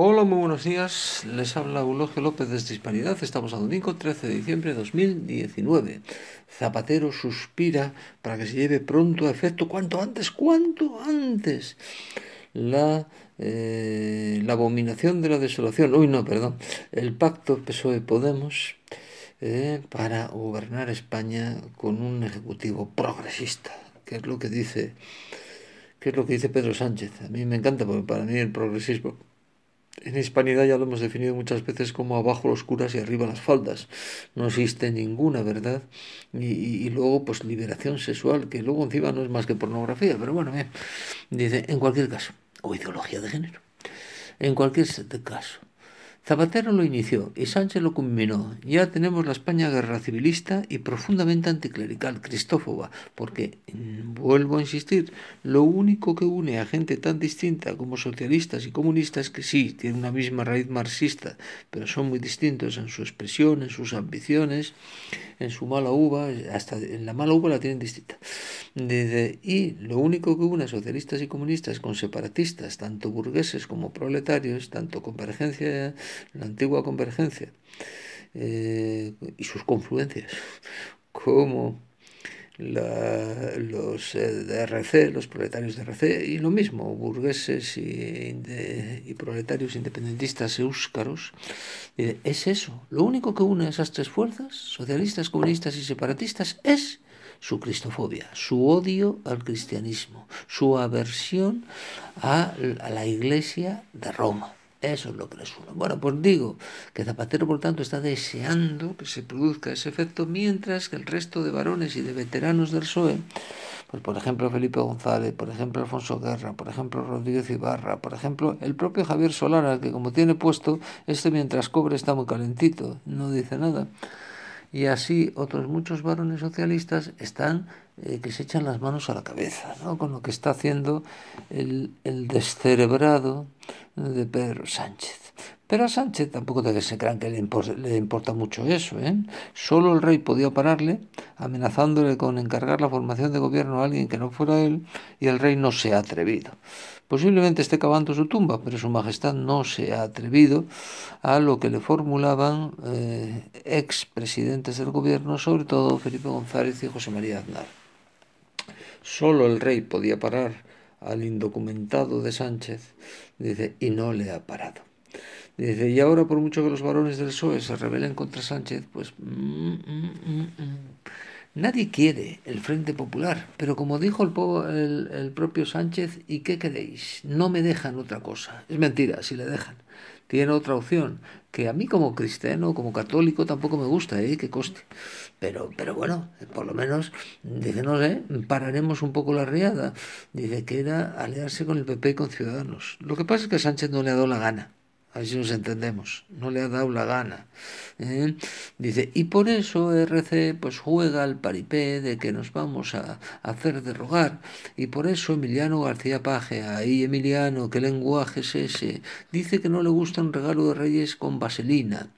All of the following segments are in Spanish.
Hola, muy buenos días. Les habla Eulogio López desde Hispanidad. Estamos a domingo 13 de diciembre de 2019. Zapatero suspira para que se lleve pronto a efecto, cuanto antes, cuanto antes, la, eh, la abominación de la desolación. Uy, no, perdón. El pacto PSOE-Podemos eh, para gobernar España con un ejecutivo progresista, que es lo que dice, que es lo que dice Pedro Sánchez. A mí me encanta porque para mí el progresismo en hispanidad ya lo hemos definido muchas veces como abajo los curas y arriba las faldas. No existe ninguna verdad. Y, y, luego, pues liberación sexual, que luego encima no es más que pornografía. Pero bueno, bien. Dice, en cualquier caso, o ideología de género. En cualquier caso, Zapatero lo inició y Sánchez lo culminó. Ya tenemos la España guerra civilista y profundamente anticlerical, cristófoba, porque, mm, vuelvo a insistir, lo único que une a gente tan distinta como socialistas y comunistas, que sí, tienen una misma raíz marxista, pero son muy distintos en su expresión, en sus ambiciones, en su mala uva, hasta en la mala uva la tienen distinta. Y lo único que une a socialistas y comunistas con separatistas, tanto burgueses como proletarios, tanto convergencia la antigua convergencia eh, y sus confluencias, como la, los eh, de RC, los proletarios de RC, y lo mismo, burgueses y, y proletarios independentistas eúscaros, es eso. Lo único que une a esas tres fuerzas, socialistas, comunistas y separatistas, es su cristofobia, su odio al cristianismo, su aversión a, a la iglesia de Roma. Eso es lo que les. Bueno, pues digo que Zapatero, por tanto, está deseando que se produzca ese efecto, mientras que el resto de varones y de veteranos del PSOE, pues por ejemplo Felipe González, por ejemplo Alfonso Guerra, por ejemplo Rodríguez Ibarra, por ejemplo el propio Javier Solana, que como tiene puesto, este mientras cobre está muy calentito, no dice nada. Y así otros muchos varones socialistas están eh, que se echan las manos a la cabeza, ¿no? con lo que está haciendo el, el descerebrado de Pedro Sánchez. Pero a Sánchez tampoco de que se crean que le importa, le importa mucho eso. ¿eh? Solo el rey podía pararle, amenazándole con encargar la formación de gobierno a alguien que no fuera él, y el rey no se ha atrevido. Posiblemente esté cavando su tumba, pero su majestad no se ha atrevido a lo que le formulaban eh, ex presidentes del gobierno, sobre todo Felipe González y José María Aznar. Solo el rey podía parar al indocumentado de Sánchez, dice, y no le ha parado. Dice, y ahora por mucho que los varones del PSOE se rebelen contra Sánchez, pues mm, mm, mm, nadie quiere el Frente Popular. Pero como dijo el, propio Sánchez, ¿y qué queréis? No me dejan otra cosa. Es mentira, si le dejan. Tiene otra opción, que a mí como cristiano, como católico, tampoco me gusta, ¿eh? que coste. Pero, pero bueno, por lo menos, dice, no sé, pararemos un poco la riada. Dice que era aliarse con el PP y con Ciudadanos. Lo que pasa es que Sánchez no le ha dado la gana a ver si nos entendemos, no le ha dado la gana. ¿eh? Dice, y por eso RC pues juega al paripé de que nos vamos a, hacer derrogar, y por eso Emiliano García Paje, ahí Emiliano, ¿qué lenguaje es ese? Dice que no le gusta un regalo de reyes con vaselina,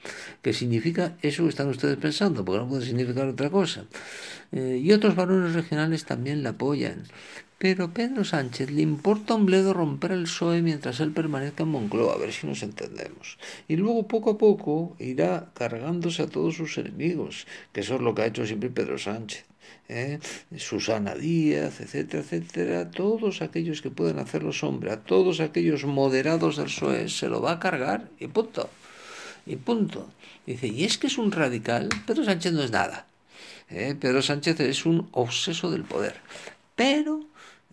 que significa eso que están ustedes pensando, porque no puede significar otra cosa. Eh, y otros varones regionales también la apoyan. Pero Pedro Sánchez le importa un bledo romper el PSOE mientras él permanezca en Moncloa, a ver si nos entendemos. Y luego poco a poco irá cargándose a todos sus enemigos, que eso es lo que ha hecho siempre Pedro Sánchez. ¿eh? Susana Díaz, etcétera, etcétera, todos aquellos que pueden hacerlo sombra, todos aquellos moderados del PSOE, se lo va a cargar y punto. Y punto. Dice, y es que es un radical, Pedro Sánchez no es nada. ¿eh? Pedro Sánchez es un obseso del poder. Pero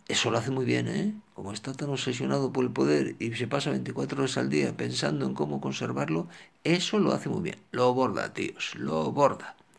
eso lo hace muy bien, ¿eh? Como está tan obsesionado por el poder y se pasa 24 horas al día pensando en cómo conservarlo, eso lo hace muy bien. Lo borda, tíos, lo borda.